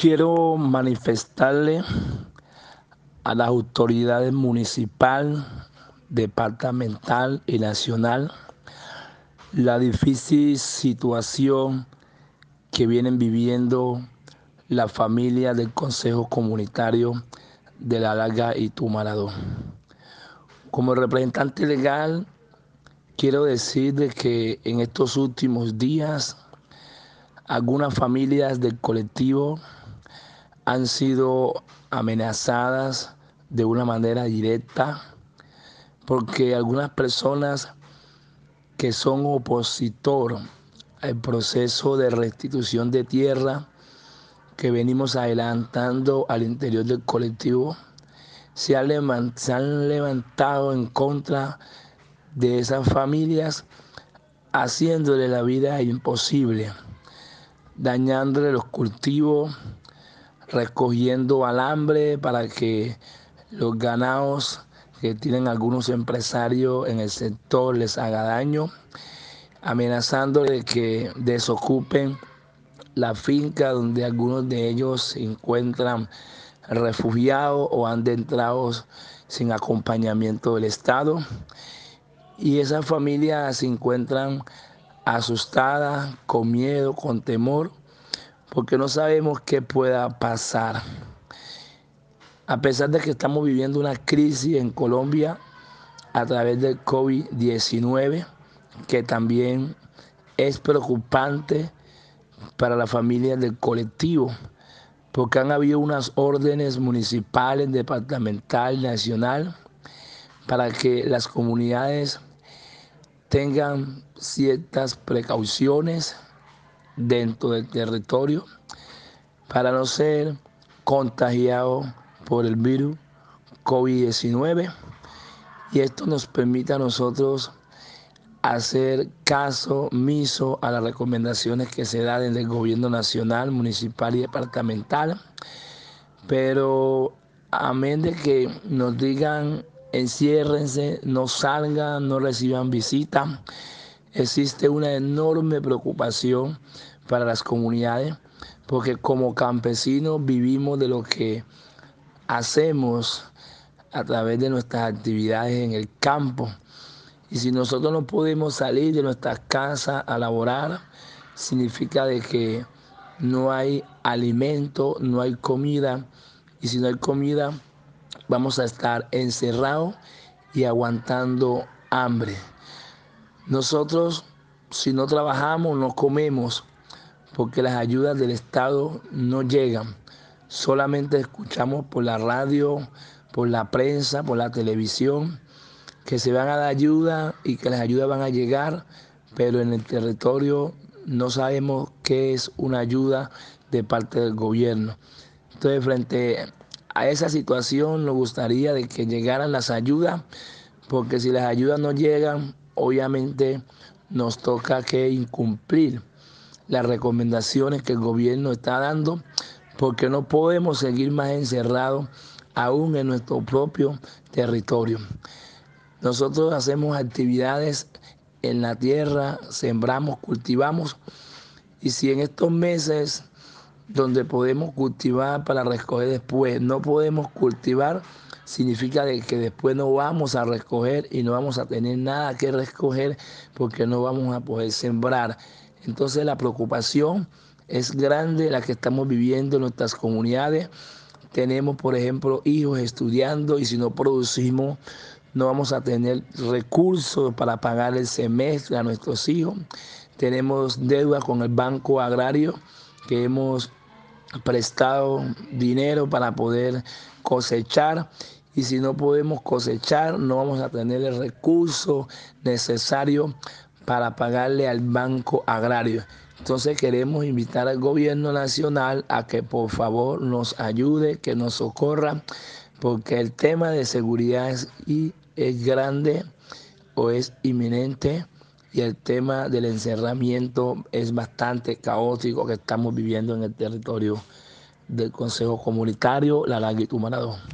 Quiero manifestarle a las autoridades municipal, departamental y nacional la difícil situación que vienen viviendo la familia del Consejo Comunitario de la Larga y Tumaradó. Como representante legal, quiero decir que en estos últimos días algunas familias del colectivo han sido amenazadas de una manera directa porque algunas personas que son opositor al proceso de restitución de tierra que venimos adelantando al interior del colectivo se han, levantado en contra de esas familias haciéndole la vida imposible, dañándole los cultivos, recogiendo alambre para que los ganados que tienen algunos empresarios en el sector les haga daño, amenazando de que desocupen la finca donde algunos de ellos se encuentran refugiados o han entrado sin acompañamiento del Estado. Y esas familias se encuentran asustadas, con miedo, con temor, porque no sabemos qué pueda pasar. A pesar de que estamos viviendo una crisis en Colombia a través del COVID-19, que también es preocupante para la familia del colectivo, porque han habido unas órdenes municipales, departamental, nacional, para que las comunidades tengan ciertas precauciones dentro del territorio para no ser contagiados por el virus COVID-19 y esto nos permite a nosotros hacer caso omiso a las recomendaciones que se dan desde el gobierno nacional, municipal y departamental. Pero amén de que nos digan enciérrense, no salgan, no reciban visita, existe una enorme preocupación para las comunidades porque como campesinos vivimos de lo que hacemos a través de nuestras actividades en el campo. Y si nosotros no podemos salir de nuestras casas a laborar, significa de que no hay alimento, no hay comida. Y si no hay comida, vamos a estar encerrados y aguantando hambre. Nosotros, si no trabajamos, no comemos, porque las ayudas del Estado no llegan solamente escuchamos por la radio, por la prensa, por la televisión, que se van a dar ayuda y que las ayudas van a llegar, pero en el territorio no sabemos qué es una ayuda de parte del gobierno. Entonces, frente a esa situación, nos gustaría de que llegaran las ayudas, porque si las ayudas no llegan, obviamente nos toca que incumplir las recomendaciones que el gobierno está dando porque no podemos seguir más encerrados aún en nuestro propio territorio. Nosotros hacemos actividades en la tierra, sembramos, cultivamos, y si en estos meses donde podemos cultivar para recoger después, no podemos cultivar, significa que después no vamos a recoger y no vamos a tener nada que recoger porque no vamos a poder sembrar. Entonces la preocupación es grande la que estamos viviendo en nuestras comunidades. Tenemos, por ejemplo, hijos estudiando y si no producimos, no vamos a tener recursos para pagar el semestre a nuestros hijos. Tenemos deuda con el Banco Agrario que hemos prestado dinero para poder cosechar y si no podemos cosechar no vamos a tener el recurso necesario para pagarle al Banco Agrario. Entonces queremos invitar al gobierno nacional a que por favor nos ayude, que nos socorra, porque el tema de seguridad es, grande o es inminente y el tema del encerramiento es bastante caótico que estamos viviendo en el territorio del Consejo Comunitario La Laguitumanado.